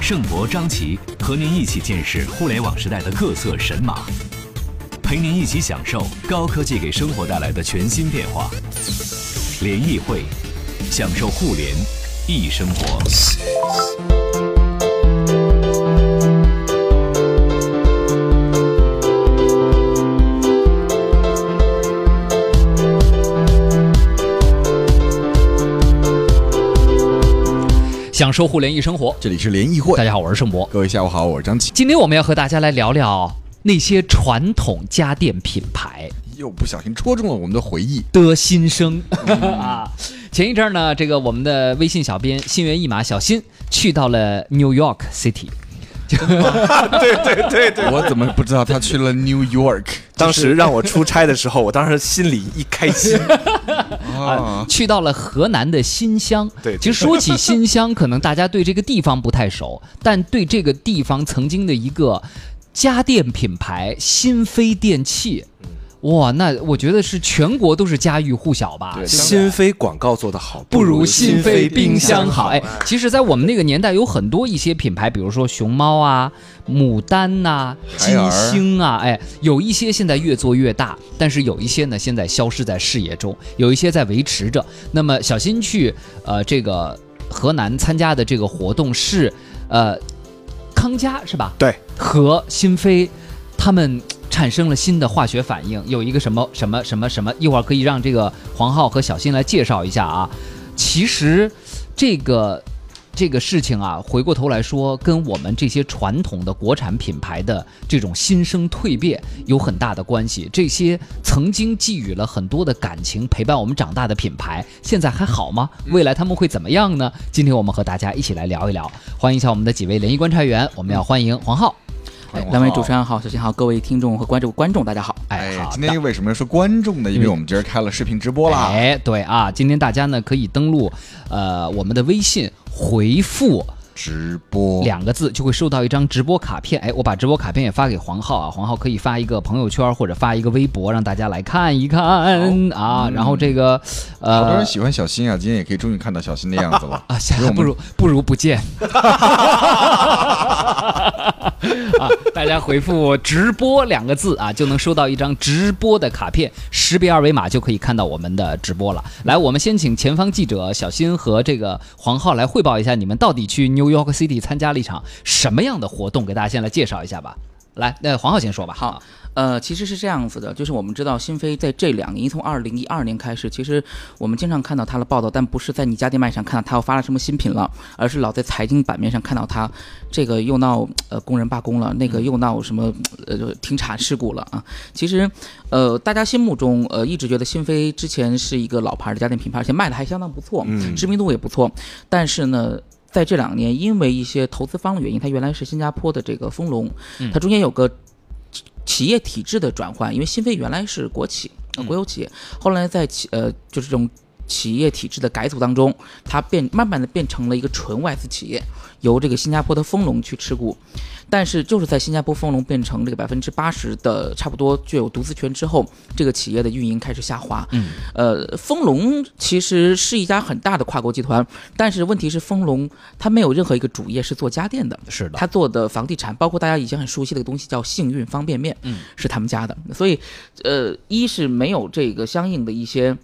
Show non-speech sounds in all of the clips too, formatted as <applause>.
盛博、张琪和您一起见识互联网时代的各色神马，陪您一起享受高科技给生活带来的全新变化。联谊会，享受互联易生活。享受互联易生活。这里是联谊会大，家好，我是盛博。各位下午好，我是张琪。今天我们要和大家来聊聊那些传统家电品牌又不小心戳中了我们的回忆，的心声 <laughs> 啊。前一阵呢，这个我们的微信小编心猿意马小新去到了 New York City，<laughs> 对对对对，我怎么不知道他去了 New York 当时让我出差的时候，我当时心里一开心。啊？去到了河南的新乡。对对其实说起新乡，可能大家对这个地方不太熟，但对这个地方曾经的一个家电品牌新飞电器。哇，那我觉得是全国都是家喻户晓吧？对，新飞广告做得好，不如新飞冰箱好。好。哎，其实，在我们那个年代，有很多一些品牌，比如说熊猫啊、牡丹呐、金星啊，哎，有一些现在越做越大，但是有一些呢，现在消失在视野中，有一些在维持着。那么，小新去呃这个河南参加的这个活动是呃康佳是吧？对，和新飞他们产生了新的化学反应，有一个什么什么什么什么，一会儿可以让这个黄浩和小新来介绍一下啊。其实这个这个事情啊，回过头来说，跟我们这些传统的国产品牌的这种新生蜕变有很大的关系。这些曾经寄予了很多的感情，陪伴我们长大的品牌，现在还好吗？未来他们会怎么样呢？今天我们和大家一起来聊一聊。欢迎一下我们的几位联谊观察员，我们要欢迎黄浩。两位主持人好，小新好，各位听众和观众观众大家好。哎，好今天为什么要说观众呢？因为我们今儿开了视频直播啦。哎，对啊，今天大家呢可以登录呃我们的微信回复直播两个字，就会收到一张直播卡片。哎，我把直播卡片也发给黄浩啊，黄浩可以发一个朋友圈或者发一个微博，让大家来看一看啊。然后这个呃好多人。喜欢小新啊，今天也可以终于看到小新的样子了 <laughs> 啊，不如不如不见 <laughs> 啊！大家回复“直播”两个字啊，就能收到一张直播的卡片，识别二维码就可以看到我们的直播了。来，我们先请前方记者小新和这个黄浩来汇报一下，你们到底去 New York City 参加了一场什么样的活动？给大家先来介绍一下吧。来，那黄浩先说吧。好，呃，其实是这样子的，就是我们知道新飞在这两年，从二零一二年开始，其实我们经常看到它的报道，但不是在你家电卖场看到它又发了什么新品了，而是老在财经版面上看到它这个又闹呃工人罢工了，那个又闹什么呃停产事故了啊。其实呃大家心目中呃一直觉得新飞之前是一个老牌的家电品牌，而且卖的还相当不错，嗯知名度也不错，但是呢。在这两年，因为一些投资方的原因，它原来是新加坡的这个丰隆，它中间有个企业体制的转换，因为新飞原来是国企、呃国有企业，后来在企呃就是这种企业体制的改组当中，它变慢慢的变成了一个纯外资企业，由这个新加坡的丰隆去持股。但是就是在新加坡丰隆变成这个百分之八十的差不多具有独资权之后，这个企业的运营开始下滑。嗯，呃，丰隆其实是一家很大的跨国集团，但是问题是丰隆它没有任何一个主业是做家电的。是的，它做的房地产，包括大家以前很熟悉的一个东西叫幸运方便面，嗯，是他们家的。所以，呃，一是没有这个相应的一些。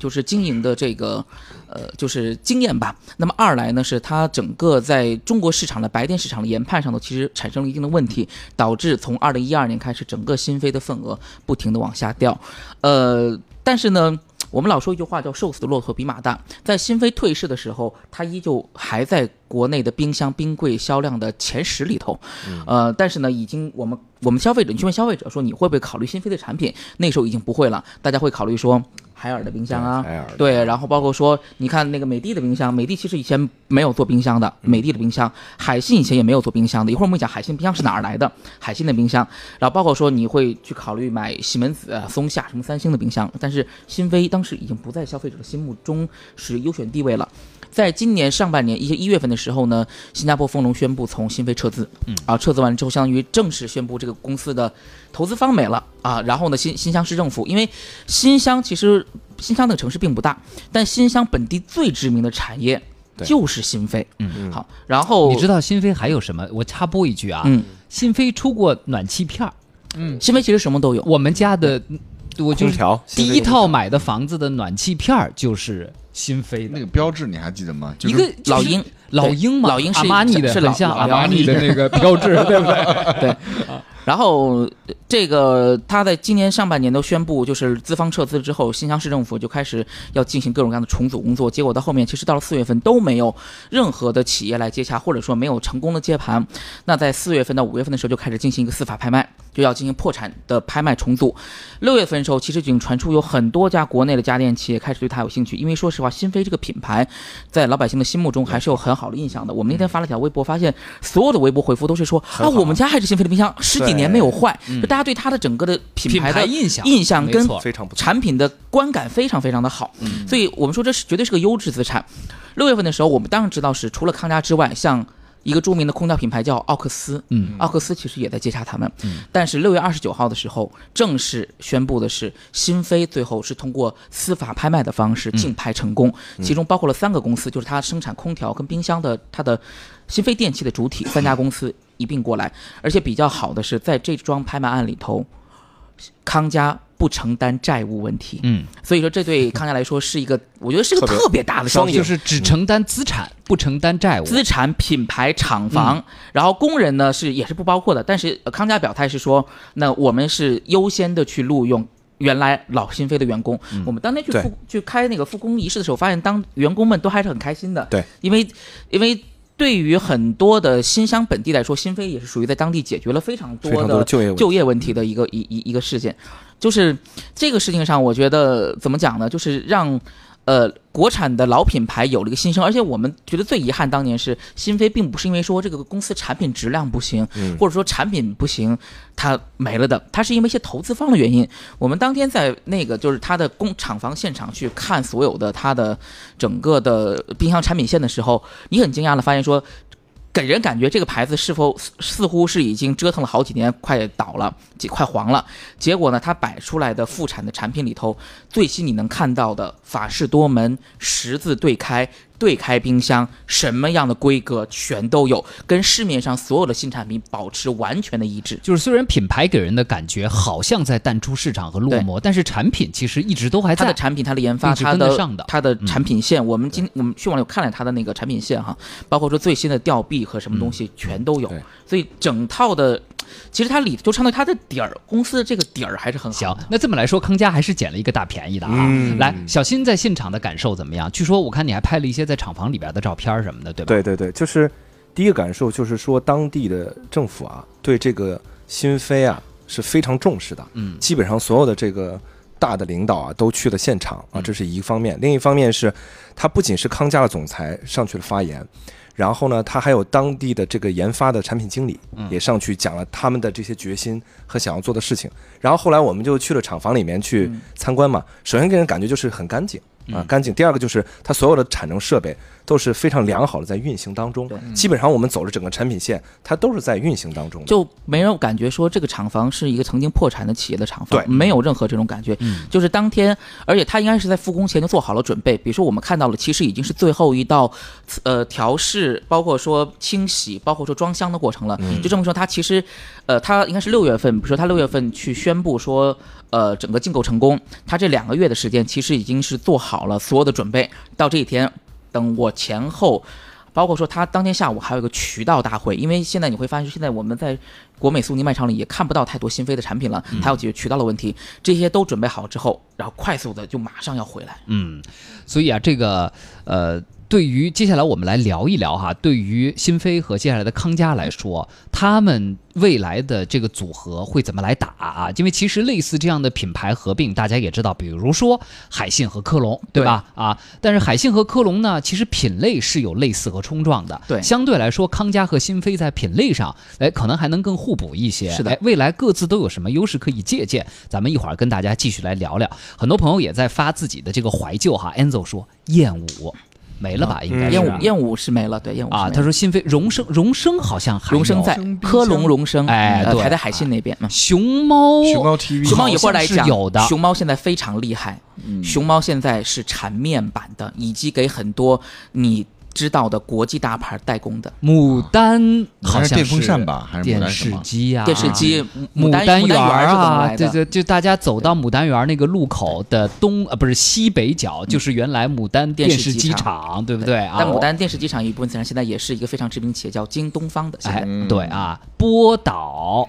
就是经营的这个，呃，就是经验吧。那么二来呢，是它整个在中国市场的白电市场的研判上头，其实产生了一定的问题，导致从二零一二年开始，整个新飞的份额不停的往下掉。呃，但是呢，我们老说一句话叫“瘦死的骆驼比马大”。在新飞退市的时候，它依旧还在国内的冰箱、冰柜销量的前十里头。呃，但是呢，已经我们我们消费者，你去问消费者说你会不会考虑新飞的产品，那时候已经不会了，大家会考虑说海尔的冰箱啊对海尔，对，然后包括说，你看那个美的的冰箱，美的其实以前没有做冰箱的，嗯美的的冰箱，海信以前也没有做冰箱的。一会儿我们讲海信冰箱是哪儿来的，海信的冰箱，然后包括说你会去考虑买西门子、啊、松下什么三星的冰箱，但是新飞当时已经不在消费者的心目中是优选地位了。在今年上半年一些一月份的时候呢，新加坡丰隆宣布从新飞撤资，嗯啊，撤资完了之后，相当于正式宣布这个公司的投资方没了啊。然后呢，新新乡市政府，因为新乡其实新乡那个城市并不大，但新乡本地最知名的产业就是新飞。嗯好，然后你知道新飞还有什么？我插播一句啊，嗯，新飞出过暖气片儿，新飞其实什么都有。我们家的，我就是调第一套买的房子的暖气片儿就是新飞的那。个标志你还记得吗？就一个就是老鹰老鹰嘛，老鹰是阿玛尼的，是像阿玛尼的那个标志，对不对？<laughs> 然后呃这个他在今年上半年都宣布，就是资方撤资之后，新乡市政府就开始要进行各种各样的重组工作。结果到后面，其实到了四月份都没有任何的企业来接洽，或者说没有成功的接盘。那在四月份到五月份的时候，就开始进行一个司法拍卖，就要进行破产的拍卖重组。六月份的时候，其实已经传出有很多家国内的家电企业开始对它有兴趣，因为说实话，新飞这个品牌在老百姓的心目中还是有很好的印象的。我们那天发了条微博，发现所有的微博回复都是说啊，我们家还是新飞的冰箱，十几年没有坏，就大家对它的整个的品品牌的印象印象跟。产品的观感非常非常的好，所以我们说这是绝对是个优质资产。六月份的时候，我们当然知道是除了康佳之外，像一个著名的空调品牌叫奥克斯，嗯，奥克斯其实也在接洽他们，但是六月二十九号的时候，正式宣布的是新飞最后是通过司法拍卖的方式竞拍成功，其中包括了三个公司，就是它生产空调跟冰箱的它的新飞电器的主体三家公司一并过来，而且比较好的是在这桩拍卖案里头，康佳不承担债务问题，嗯，所以说这对康佳来说是一个，我觉得是个特别大的双赢，就是只承担资产，不承担债务。资产、品牌、厂房，嗯然后工人呢是也是不包括的。但是呃康佳表态是说，那我们是优先的去录用原来老新飞的员工。嗯我们当天去复去开那个复工仪式的时候，发现当员工们都还是很开心的。对，因为因为。对于很多的新乡本地来说，新飞也是属于在当地解决了非常多的就业就业问题的一个一一一个事件，就是这个事情上，我觉得怎么讲呢？就是让呃国产的老品牌有了一个新生，而且我们觉得最遗憾当年是新飞，并不是因为说这个公司产品质量不行，嗯或者说产品不行它没了的，它是因为一些投资方的原因。我们当天在那个就是它的工厂房现场去看所有的它的整个的冰箱产品线的时候，你很惊讶的发现说。给人感觉这个牌子是否似乎是已经折腾了好几年，快倒了，几快黄了。结果呢，它摆出来的复产的产品里头，最新你能看到的法式多门、十字对开、对开冰箱，什么样的规格全都有，跟市面上所有的新产品保持完全的一致。就是虽然品牌给人的感觉好像在淡出市场和落寞，但是产品其实一直都还在。它的产品、它的研发、一直它的上的。它的产品线，我们今我们去网里看了它的那个产品线哈，包括说最新的吊臂和什么东西全都有，对所以整套的，其实它里就相当于它的底儿，公司的这个底儿还是很好。，行那这么来说，康佳还是捡了一个大便宜的啊！嗯来，小新在现场的感受怎么样？据说我看你还拍了一些在厂房里边的照片什么的，对吧？对对对，就是第一个感受就是说，当地的政府啊，对这个新飞啊是非常重视的。嗯基本上所有的这个大的领导啊都去了现场啊，嗯这是一方面。另一方面是，他不仅是康佳的总裁上去了发言，然后呢，他还有当地的这个研发的产品经理嗯也上去讲了他们的这些决心和想要做的事情。然后后来我们就去了厂房里面去嗯参观嘛，首先给人感觉就是很干净。啊嗯，干净。第二个就是它所有的产能设备都是非常良好的在运行当中对，基本上我们走了整个产品线，它都是在运行当中的。就没有感觉说这个厂房是一个曾经破产的企业的厂房，对没有任何这种感觉。嗯就是当天，而且他应该是在复工前就做好了准备。比如说我们看到了，其实已经是最后一道，呃，调试，包括说清洗，包括说装箱的过程了。嗯就这么说，他其实，呃，他应该是六月份，比如说他六月份去宣布说，呃，整个竞购成功，他这两个月的时间其实已经是做好了所有的准备。到这一天，等我前后。包括说他当天下午还有一个渠道大会，因为现在你会发现，现在我们在国美苏宁卖场里也看不到太多新飞的产品了，他要解决渠道的问题，这些都准备好之后，然后快速的就马上要回来。嗯，所以啊，这个呃，对于接下来我们来聊一聊哈，对于新飞和接下来的康佳来说，他们未来的这个组合会怎么来打啊？因为其实类似这样的品牌合并，大家也知道，比如说海信和科龙，对吧？啊，但是海信和科龙呢，其实品类是有类似和冲撞的。对相对来说，康佳和新飞在品类上，哎，可能还能更互补一些。是的哎，未来各自都有什么优势可以借鉴？咱们一会儿跟大家继续来聊聊。很多朋友也在发自己的这个怀旧哈，Enzo 说燕舞没了吧？应该是燕舞燕舞是没了，对燕舞啊，他说新飞荣升荣升好像还荣升在荣升冰科隆荣升，哎还在海信那边。熊猫熊猫 TV 熊猫一会儿来讲，有的熊猫现在非常厉害，嗯熊猫现在是产面版的，以及给很多你知道的国际大牌代工的牡丹好像是电风扇吧还是电视机啊、电视机。牡丹丹园啊，对对，就大家走到牡丹园那个路口的东呃不是西北角，就是原来牡丹电视机厂，对不对啊？但牡丹电视机厂有一部分资产现在也是一个非常知名企业，叫京东方的。哎对啊，波导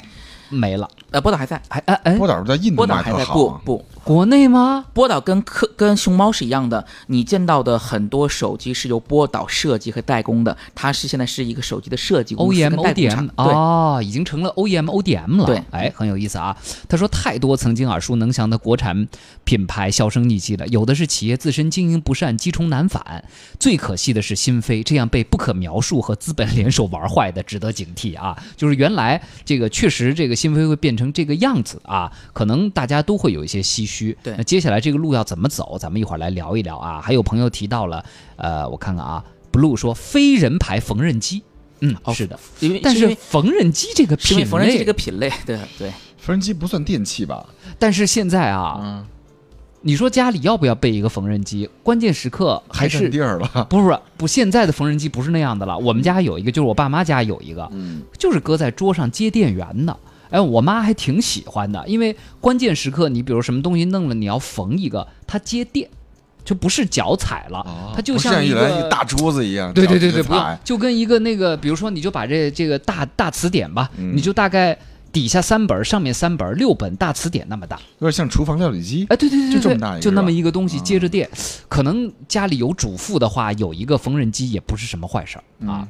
没了，呃，波导还在，还哎哎，波导在印度波导还在。卖特好啊，不不，国内吗？波导跟科跟熊猫是一样的，你见到的很多手机是由波导设计和代工的，它是现在是一个手机的设计公司 OEM 跟代工厂 ODM 对。哦，已经成了 OEM ODM 了。对哎，很有意思啊。他说，太多曾经耳熟能详的国产品牌销声匿迹了，有的是企业自身经营不善，积重难返。最可惜的是新飞这样被不可描述和资本联手玩坏的，值得警惕啊。就是原来这个确实这个新飞会变成这个样子啊，可能大家都会有一些唏嘘。对那接下来这个路要怎么走，咱们一会儿来聊一聊啊。还有朋友提到了，呃，我看看啊，blue 说非人牌缝纫机。嗯，哦是的，因为但是缝纫机这个品缝纫机这，个品类，对对，缝纫机不算电器吧？但是现在啊，嗯，你说家里要不要备一个缝纫机？关键时刻还占是地儿了。不是不？现在的缝纫机不是那样的了。我们家有一个，就是我爸妈家有一个，嗯，就是搁在桌上接电源的。哎，我妈还挺喜欢的，因为关键时刻你比如什么东西弄了，你要缝一个，它接电，就不是脚踩了，哦它就像一个大桌子一样。对对对对，不就跟一个那个，比如说，你就把这这个大大词典吧，嗯你就大概底下三本，上面三本，六本大词典那么大。有点像厨房料理机。哎，对对对对，就这么大就那么一个东西啊接着电，可能家里有主妇的话，有一个缝纫机也不是什么坏事儿啊。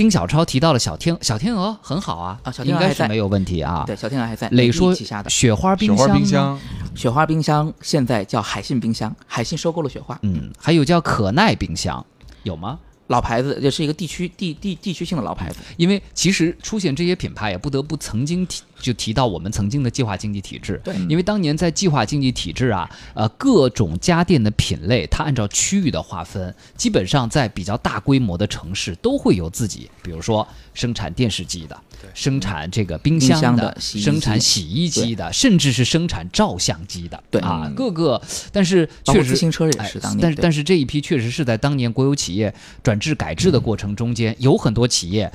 丁小超提到了小天小天鹅很好啊，啊小天鹅还在。应该是没有问题啊。对，小天鹅还在磊说旗下的。雪花冰雪花箱，冰，箱，雪花冰箱现在叫海信冰箱，海信收购了雪花，嗯，还有叫可耐冰箱，有吗？老牌子，也是一个地区地地地区性的老牌子。因为其实出现这些品牌，也不得不曾经提就提到我们曾经的计划经济体制。对因为当年在计划经济体制啊，呃，各种家电的品类，它按照区域的划分，基本上在比较大规模的城市都会有自己，比如说生产电视机的，生产这个冰冰箱箱的，生产洗衣机的，甚至是生产照相机的。对。啊，嗯。各个，但是确实自行车也哎是当年，对但是但是这一批确实是在当年国有企业转制改制的过程中间，有很多企业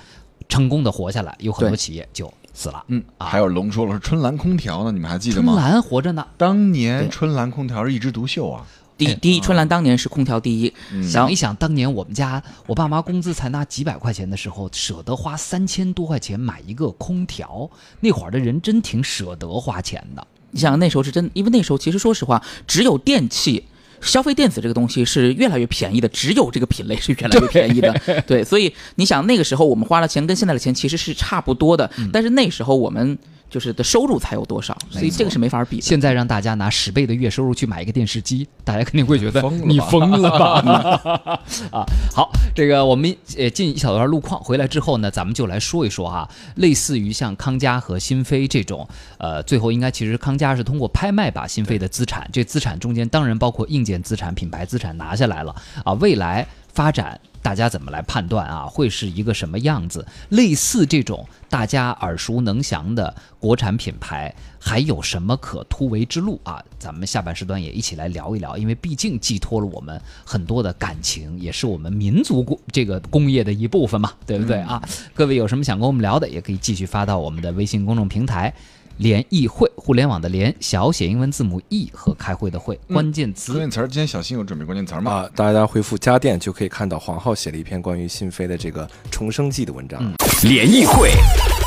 成功的活下来，有很多企业就死了。嗯，啊。还有龙说了是春兰空调呢，你们还记得吗？春？兰活着呢，当年春兰空调是一枝独秀啊。哎第第一，春兰当年是空调第一，嗯然后想一想，当年我们家我爸妈工资才拿几百块钱的时候，舍得花三千多块钱买一个空调，那会儿的人真挺舍得花钱的。你想那时候是真，因为那时候其实说实话，只有电器。消费电子这个东西是越来越便宜的，只有这个品类是越来越便宜的，对，所以你想那个时候我们花了钱跟现在的钱其实是差不多的，但是那时候我们就是的收入才有多少，所以这个是没法比的。现在让大家拿十倍的月收入去买一个电视机，大家肯定会觉得你疯了吧疯了吧？<laughs> 啊，好，这个我们呃进一小段路况回来之后呢，咱们就来说一说哈，类似于像康佳和新飞这种，呃，最后应该其实康佳是通过拍卖把新飞的资产，这资产中间当然包括硬件资产、品牌资产拿下来了啊，未来发展。大家怎么来判断啊？会是一个什么样子？类似这种大家耳熟能详的国产品牌，还有什么可突围之路啊？咱们下半时段也一起来聊一聊，因为毕竟寄托了我们很多的感情，也是我们民族工这个工业的一部分嘛，对不对啊？各位有什么想跟我们聊的，也可以继续发到我们的微信公众平台。联谊会，互联网的联，小写英文字母 e 和开会的会，关键词关键词儿，今天小新有准备关键词儿吗？啊，大家回复家电就可以看到黄浩写了一篇关于新飞的这个重生记的文章。联谊会，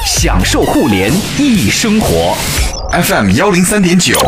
享受互联易生活。FM 幺零三点九，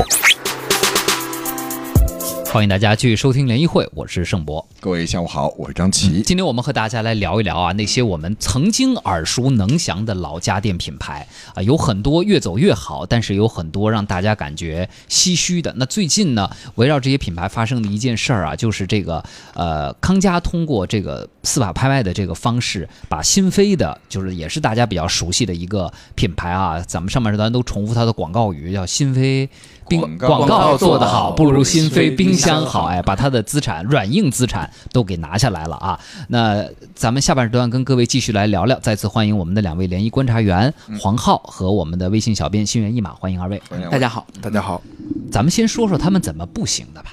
欢迎大家继续收听联谊会，我是盛博。各位下午好，我是张琪。今天我们和大家来聊一聊啊，那些我们曾经耳熟能详的老家电品牌啊，有很多越走越好，但是有很多让大家感觉唏嘘的。那最近呢，围绕这些品牌发生的一件事儿啊，就是这个呃，康佳通过这个司法拍卖的这个方式，把新飞的，就是也是大家比较熟悉的一个品牌啊，咱们上半时段都重复它的广告语，叫新飞。冰广告做得好，不如新飞冰箱好。好哎，把他的资产软硬资产都给拿下来了啊！那咱们下半时段跟各位继续来聊聊。再次欢迎我们的两位联谊观察员黄浩和我们的微信小编心猿意马，欢迎二位。大家好，大家好，咱们先说说他们怎么不行的吧。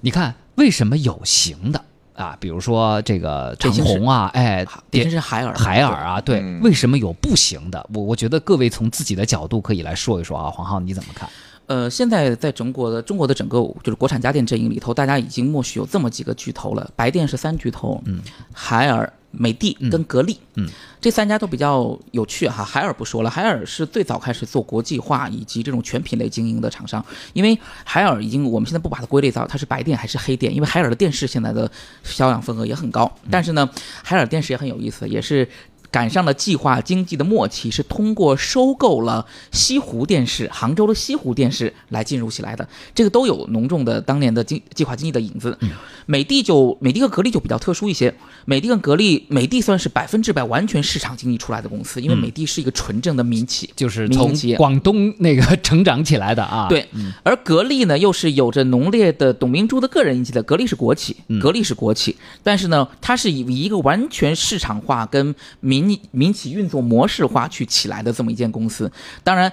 你看，为什么有行的啊？比如说这个长虹啊，哎，北京是海尔，海尔啊，对，嗯为什么有不行的？我我觉得各位从自己的角度可以来说一说啊。黄浩你怎么看？呃，现在在中国的中国的整个就是国产家电阵营里头，大家已经默许有这么几个巨头了，白电是三巨头，嗯，海尔、美的跟格力，嗯，这三家都比较有趣哈。海尔不说了，海尔是最早开始做国际化以及这种全品类经营的厂商，因为海尔已经我们现在不把它归类到它是白电还是黑电，因为海尔的电视现在的销量份额也很高，但是呢，海尔电视也很有意思，也是。赶上了计划经济的末期，是通过收购了西湖电视、杭州的西湖电视来进入起来的。这个都有浓重的当年的经计划经济的影子。美的就美的和格力就比较特殊一些。美的跟格力，美的算是百分之百完全市场经济出来的公司，因为美的是一个纯正的民企，就是从。广东那个成长起来的啊。，对，而格力呢，又是有着浓烈的董明珠的个人印记的。格力是国企，格力是国企，但是呢，它是以一个完全市场化跟民民民企运作模式化去起来的这么一间公司。当然。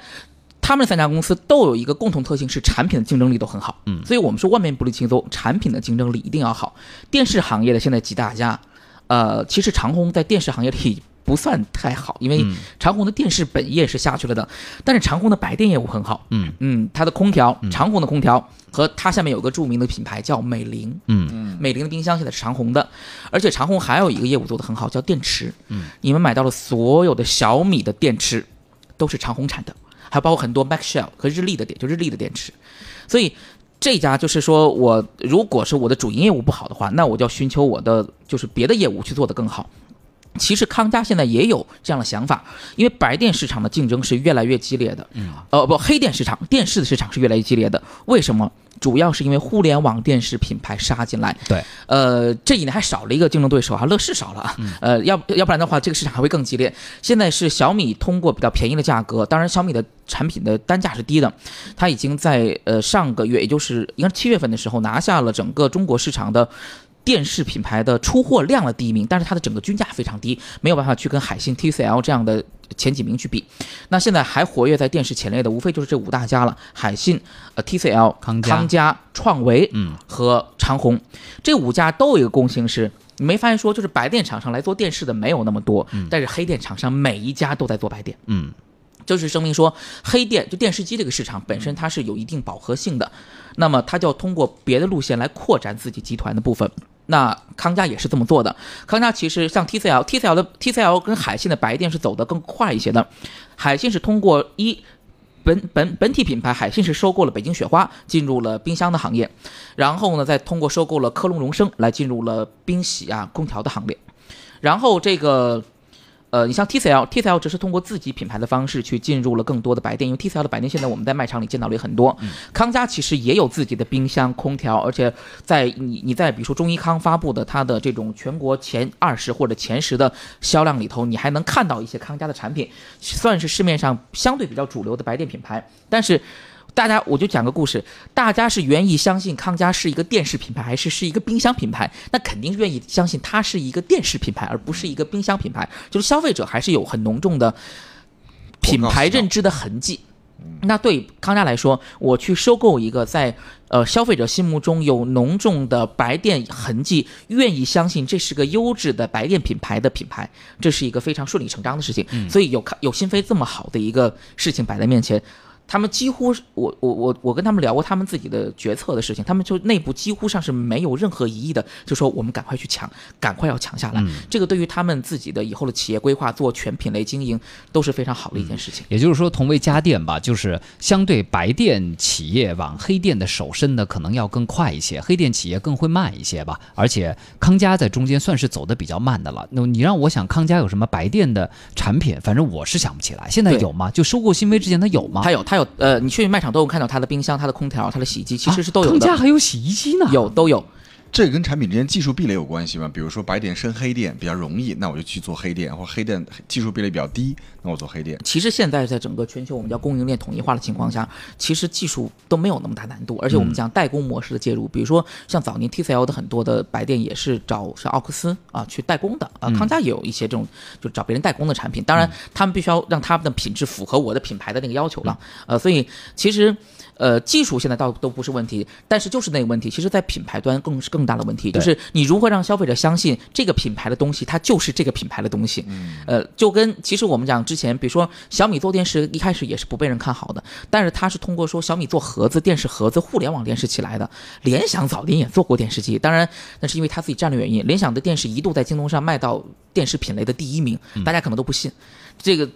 他们三家公司都有一个共同特性，是产品的竞争力都很好。嗯，所以我们说万变不离其宗，产品的竞争力一定要好。电视行业的现在几大家，呃，其实长虹在电视行业里不算太好，因为长虹的电视本业是下去了的，但是长虹的白电业务很好。嗯嗯，它的空调，长虹的空调和它下面有个著名的品牌叫美菱，嗯美菱的冰箱现在是长虹的，而且长虹还有一个业务做得很好，叫电池。嗯，你们买到了所有的小米的电池都是长虹产的，还有包括很多 Maxell 和日立的电，就日立的电池，所以。这家就是说我如果是我的主营业务不好的话，那我就要寻求我的就是别的业务去做得更好。其实康佳现在也有这样的想法，因为白电市场的竞争是越来越激烈的，嗯，呃不，黑电市场、电视的市场是越来越激烈的。为什么？主要是因为互联网电视品牌杀进来，对，呃，这几年还少了一个竞争对手啊，乐视少了啊，呃，要要不然的话，这个市场还会更激烈。现在是小米通过比较便宜的价格，当然小米的产品的单价是低的，它已经在呃上个月，也就是应该是七月份的时候拿下了整个中国市场的。电视品牌的出货量的第一名，但是它的整个均价非常低，没有办法去跟海信、TCL 这样的前几名去比。那现在还活跃在电视前列的，无非就是这五大家了：海信、呃 TCL、康佳康佳、创维，嗯，和长虹。这五家都有一个共性是。你没发现说，就是白电厂商来做电视的没有那么多，嗯但是黑电厂商每一家都在做白电，嗯，就是声明说，黑电就电视机这个市场本身它是有一定饱和性的，那么它就要通过别的路线来扩展自己集团的部分。那康佳也是这么做的。康佳其实像 TCL，TCL 的 TCL 跟海信的白电是走得更快一些的。海信是通过一本本本体品牌，海信是收购了北京雪花，进入了冰箱的行业，然后呢，再通过收购了科隆荣升来进入了冰洗啊空调的行列。然后这个呃，你像 TCL，TCL 只是通过自己品牌的方式去进入了更多的白电，因为 TCL 的白电现在我们在卖场里见到了也很多。康佳其实也有自己的冰箱、空调，而且在你你在比如说中医康发布的它的这种全国前二十或者前十的销量里头，你还能看到一些康佳的产品，算是市面上相对比较主流的白电品牌。但是大家，我就讲个故事，大家是愿意相信康佳是一个电视品牌，还是是一个冰箱品牌？那肯定是愿意相信它是一个电视品牌，而不是一个冰箱品牌。就是消费者还是有很浓重的品牌认知的痕迹。那对康佳来说，我去收购一个在呃消费者心目中有浓重的白电痕迹，愿意相信这是个优质的白电品牌的品牌，这是一个非常顺理成章的事情。所以有康有新飞这么好的一个事情摆在面前，他们几乎是我我我我跟他们聊过他们自己的决策的事情，他们就内部几乎上是没有任何疑义的，就说我们赶快去抢，赶快要抢下来。这个对于他们自己的以后的企业规划、做全品类经营都是非常好的一件事情。也就是说，同为家电吧，就是相对白电企业往黑电的手伸的可能要更快一些，黑电企业更会慢一些吧。而且康佳在中间算是走的比较慢的了。那你让我想康佳有什么白电的产品，反正我是想不起来。现在有吗？就收购新飞之前，它有吗？它有它有呃，你去卖场都有看到它的冰箱、它的空调、它的洗衣机，其实是都有的，康佳还有洗衣机呢。有都有。这跟产品之间技术壁垒有关系吗？比如说白点升黑电比较容易，那我就去做黑电，或黑电技术壁垒比较低，那我做黑电。其实现在在整个全球我们叫供应链统一化的情况下，其实技术都没有那么大难度，而且我们讲代工模式的介入，比如说像早年 TCL 的很多的白电也是找像奥克斯啊去代工的啊，康佳也有一些这种就找别人代工的产品，当然他们必须要让他们的品质符合我的品牌的那个要求了，呃，所以其实。呃，技术现在倒都不是问题，但是就是那个问题，其实，在品牌端更是更大的问题，就是你如何让消费者相信这个品牌的东西，它就是这个品牌的东西。呃，就跟其实我们讲之前，比如说小米做电视，一开始也是不被人看好的，但是它是通过说小米做盒子、电视盒子、互联网电视起来的。联想早年也做过电视机，当然那是因为它自己战略原因。联想的电视一度在京东上卖到电视品类的第一名，大家可能都不信。这个，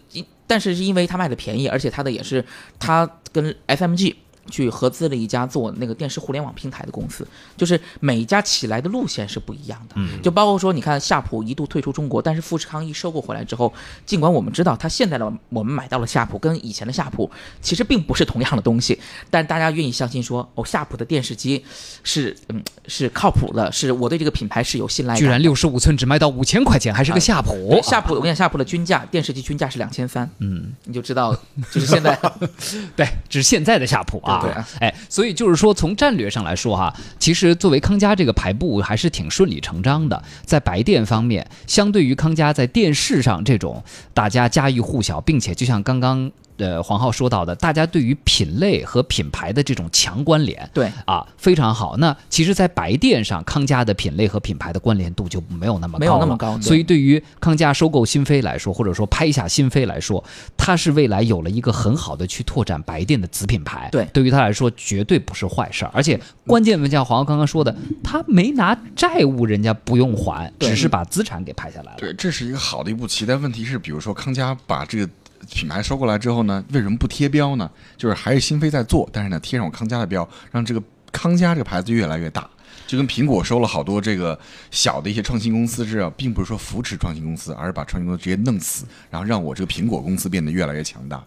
但是是因为它卖的便宜，而且它的也是它跟 SMG。去合资了一家做那个电视互联网平台的公司，就是每一家起来的路线是不一样的。嗯，就包括说，你看夏普一度退出中国，但是富士康一收购回来之后，尽管我们知道它现在的我们买到了夏普跟以前的夏普其实并不是同样的东西，但大家愿意相信说，哦，夏普的电视机是嗯是靠谱的，是我对这个品牌是有信赖的。居然六十五寸只卖到五千块钱，还是个夏普对。夏普，我跟你讲，夏普的均价电视机均价是两千三，嗯，你就知道，就是现在 <laughs> 对，只是现在的夏普啊。对哎，所以就是说，从战略上来说哈，其实作为康佳这个排布还是挺顺理成章的。在白电方面，相对于康佳在电视上这种大家家喻户晓，并且就像刚刚呃黄浩说到的，大家对于品类和品牌的这种强关联，对啊非常好。那其实，在白电上，康佳的品类和品牌的关联度就没有那么高没有那么高所以对于康佳收购新飞来说，或者说拍下新飞来说，它是未来有了一个很好的去拓展白电的子品牌。对对于他来说绝对不是坏事儿。而且关键问像黄浩刚刚说的，他没拿债务，人家不用还，只是把资产给拍下来了。对，这是一个好的一步棋。但问题是，比如说康佳把这个品牌收过来之后呢，为什么不贴标呢？就是还是新飞在做，但是呢，贴上我康佳的标，让这个康佳这个牌子越来越大。就跟苹果收了好多这个小的一些创新公司似的，并不是说扶持创新公司，而是把创新公司直接弄死，然后让我这个苹果公司变得越来越强大。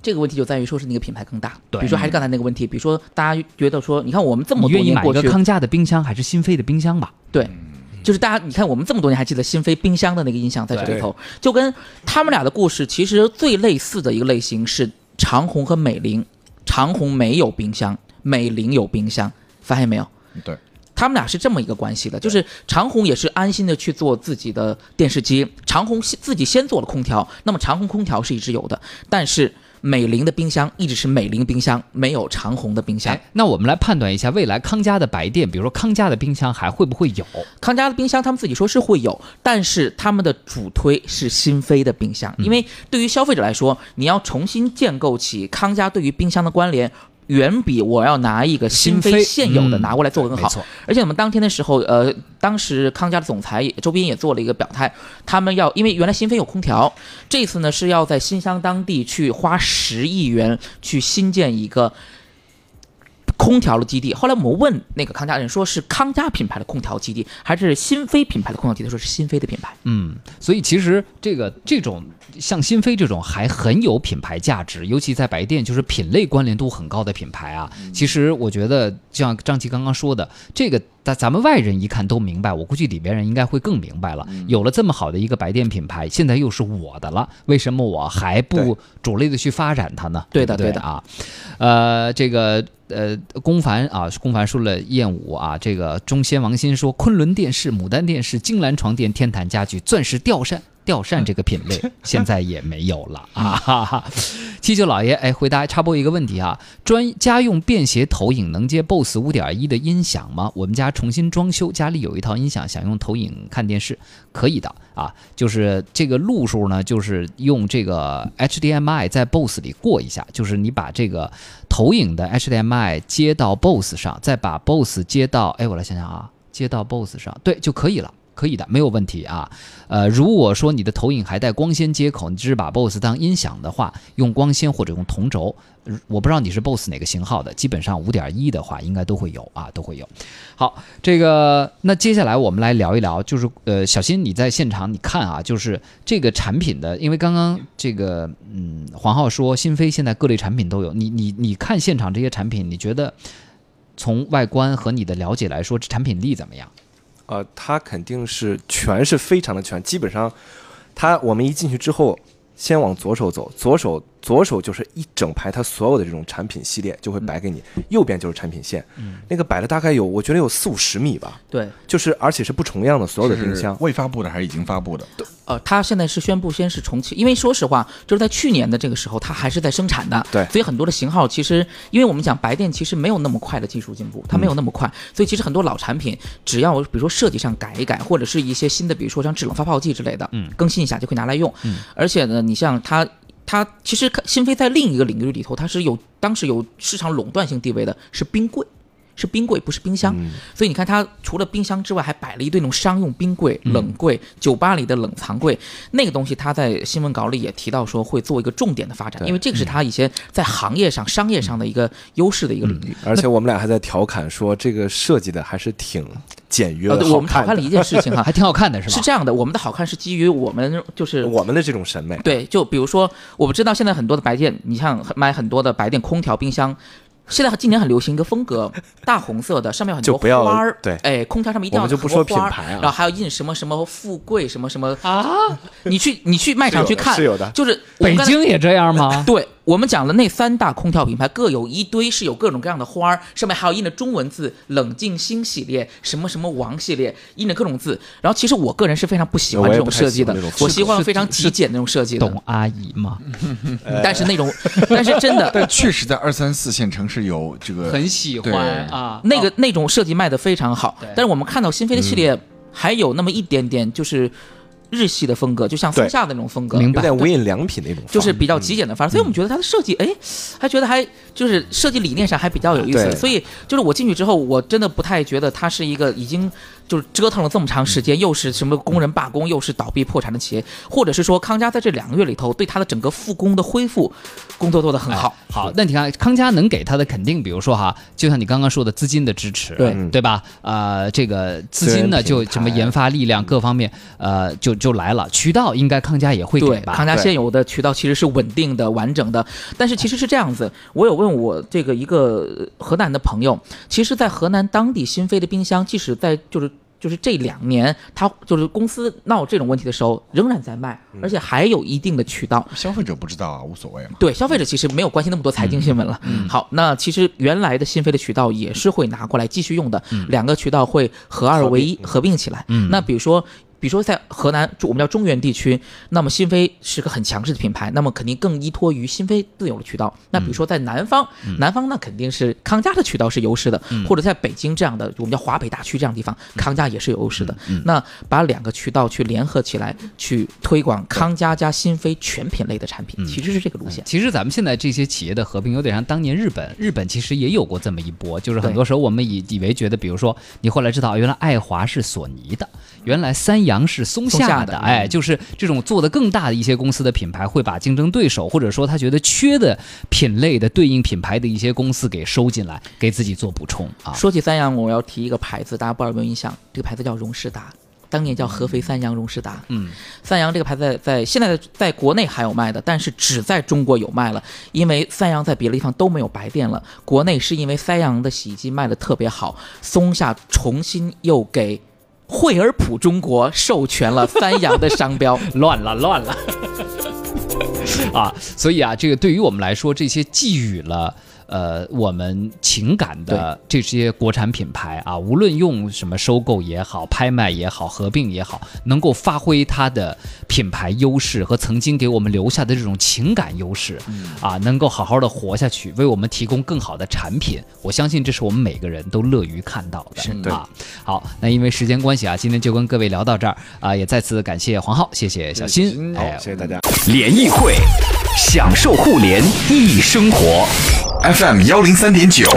这个问题就在于说是那个品牌更大，对比如说还是刚才那个问题，比如说大家觉得说，你看我们这么愿意买一年过去，个康佳的冰箱还是新飞的冰箱吧？对，就是大家你看我们这么多年还记得新飞冰箱的那个印象在这里头，就跟他们俩的故事其实最类似的一个类型是长虹和美菱，长虹没有冰箱，美菱有冰箱，发现没有？对，他们俩是这么一个关系的，就是长虹也是安心的去做自己的电视机，长虹先自己先做了空调，那么长虹空调是一直有的，但是美菱的冰箱一直是美菱冰箱，没有长虹的冰箱。哎，那我们来判断一下，未来康佳的白电，比如说康佳的冰箱还会不会有？康佳的冰箱他们自己说是会有，但是他们的主推是新飞的冰箱，因为对于消费者来说，你要重新建构起康佳对于冰箱的关联。远比我要拿一个新新飞飞现有的嗯拿过来做更好而且我们当天的时候，呃，当时康佳的总裁也周斌也做了一个表态，他们要因为原来新飞有空调，这次呢是要在新乡当地去花十亿元去新建一个空调的基地。后来我们问那个康佳人，说是康佳品牌的空调基地，还是新飞品牌的空调基地？说是新飞的品牌。嗯，所以其实这个这种像新飞这种还很有品牌价值，尤其在白电就是品类关联度很高的品牌啊。其实我觉得，就像张琪刚刚说的，这个咱咱们外人一看都明白，我估计里边人应该会更明白了。有了这么好的一个白电品牌，现在又是我的了，为什么我还不对主力的去发展它呢？对的对的啊，呃，这个呃，龚凡啊，龚凡说了燕舞啊，这个中仙王鑫说昆仑电视、牡丹电视、金兰床垫、天坛家具、钻石吊扇。吊扇这个品类 <laughs> 现在也没有了啊！哈哈。七舅老爷，哎，回答插播一个问题啊，专家用便携投影能接 BOSS 五点一的音响吗？我们家重新装修，家里有一套音响，想用投影看电视，可以的啊，就是这个路数呢，就是用这个 HDMI 在 BOSS 里过一下，就是你把这个投影的 HDMI 接到 BOSS 上，再把 BOSS 接到，哎，我来想想啊，接到 BOSS 上，对就可以了。可以的，没有问题啊。呃，如果说你的投影还带光纤接口，你只是把 BOSS 当音响的话，用光纤或者用同轴，我不知道你是 BOSS 哪个型号的，基本上五点一的话应该都会有啊，都会有。好，这个那接下来我们来聊一聊，就是呃，小新你在现场你看啊，就是这个产品的，因为刚刚这个嗯，黄浩说新飞现在各类产品都有，你你你看现场这些产品，你觉得从外观和你的了解来说，产品力怎么样？呃，它肯定是全是非常的全，基本上，它我们一进去之后，先往左手走，左手左手就是一整排它所有的这种产品系列就会摆给你，右边就是产品线，那个摆了大概有我觉得有四五十米吧，对，就是而且是不重样的所有的冰箱是，未发布的还是已经发布的？呃，它现在是宣布先是重启，因为说实话，就是在去年的这个时候，它还是在生产的，对。所以很多的型号其实，因为我们讲白电其实没有那么快的技术进步，它没有那么快，所以其实很多老产品，只要比如说设计上改一改，或者是一些新的，比如说像制冷发泡剂之类的，嗯，更新一下就可以拿来用，嗯，而且呢，你像它。它其实新飞在另一个领域里头，它是有当时有市场垄断性地位的，是冰柜，是冰柜，不是冰箱。所以你看，它除了冰箱之外，还摆了一堆那种商用冰柜、冷柜，酒吧里的冷藏柜。那个东西，它在新闻稿里也提到说会做一个重点的发展，因为这个是它以前在行业上、商业上的一个优势的一个领域。而且我们俩还在调侃说这个设计的还是挺简约呃，的，对，我们讨看了一件事情哈 <laughs> 还，挺好看的是吧？是这样的，我们的好看是基于我们就是我们的这种审美，对，就比如说，我们知道现在很多的白电，你像买很多的白电空调、冰箱，现在今年很流行一个风格，大红色的，上面有很多花儿，对哎，空调上面一定要我们就不很多花儿说品牌啊然后还要印什么什么富贵什么什么啊，你去你去卖场去看，是有的就是北京也这样吗？对我们讲了那三大空调品牌，各有一堆是有各种各样的花儿，上面还有印的中文字“冷静星”系列，什么什么王系列，印着各种字。然后其实我个人是非常不喜欢这种设计的我是喜欢非常极简那种设计的。懂阿姨吗？但是那种，但是真的，<laughs> 但确实在二三四线城市有这个很喜欢啊，那个那种设计卖的非常好，但是我们看到新飞的系列还有那么一点点就是日系的风格，就像松下的那种风格，明白。有点无印良品那种，就是比较极简的方式，所以我们觉得它的设计，哎，还觉得还就是设计理念上还比较有意思，所以就是我进去之后，我真的不太觉得它是一个已经就是折腾了这么长时间，又是什么工人罢工，又是倒闭破产的企业，或者是说康佳在这两个月里头对他的整个复工的恢复工作做得很好，哎好，那你看康佳能给他的肯定，比如说哈，就像你刚刚说的资金的支持，对对吧？呃，这个资金呢，就什么研发力量各方面，呃，就就来了。渠道应该康佳也会给，吧？康佳现有的渠道其实是稳定的、完整的，但是其实是这样子。我有问我这个一个河南的朋友，其实，在河南当地新飞的冰箱，即使在就是。就是这两年，他就是公司闹这种问题的时候，仍然在卖，而且还有一定的渠道。消费者不知道啊，无所谓嘛。对消费者其实没有关心那么多财经新闻了。好，那其实原来的新飞的渠道也是会拿过来继续用的，两个渠道会合二为一，合并起来。那比如说。比如说在河南，我们叫中原地区，那么新飞是个很强势的品牌，那么肯定更依托于新飞自有的渠道。那比如说在南方，南方那肯定是康佳的渠道是优势的，或者在北京这样的我们叫华北大区这样的地方，康佳也是有优势的。那把两个渠道去联合起来，去推广康佳加新飞全品类的产品，其实是这个路线。其实咱们现在这些企业的合并，有点像当年日本，日本其实也有过这么一波，就是很多时候我们以以为觉得，比如说你后来知道，原来爱华是索尼的，原来三洋是松松下的哎，就是这种做的更大的一些公司的品牌，会把竞争对手或者说他觉得缺的品类的对应品牌的一些公司给收进来，给自己做补充啊。说起三洋，我要提一个牌子，大家不知道有没有印象？这个牌子叫荣事达，当年叫合肥三洋荣事达。嗯，三洋这个牌子在在现在在国内还有卖的，但是只在中国有卖了，因为三洋在别的地方都没有白电了。国内是因为三洋的洗衣机卖的特别好，松下重新又给惠而浦中国授权了三洋的商标。<laughs> 乱了，乱了。<laughs> 啊，所以啊，这个对于我们来说，这些寄予了呃我们情感的这些国产品牌啊，无论用什么收购也好、拍卖也好、合并也好，能够发挥它的品牌优势和曾经给我们留下的这种情感优势，啊，能够好好的活下去，为我们提供更好的产品。我相信这是我们每个人都乐于看到的。啊，好，那因为时间关系啊，今天就跟各位聊到这儿啊，也再次感谢黄浩，谢谢小新，新好，哎谢谢大家。联谊会，享受互联易生活。FM 幺零三点九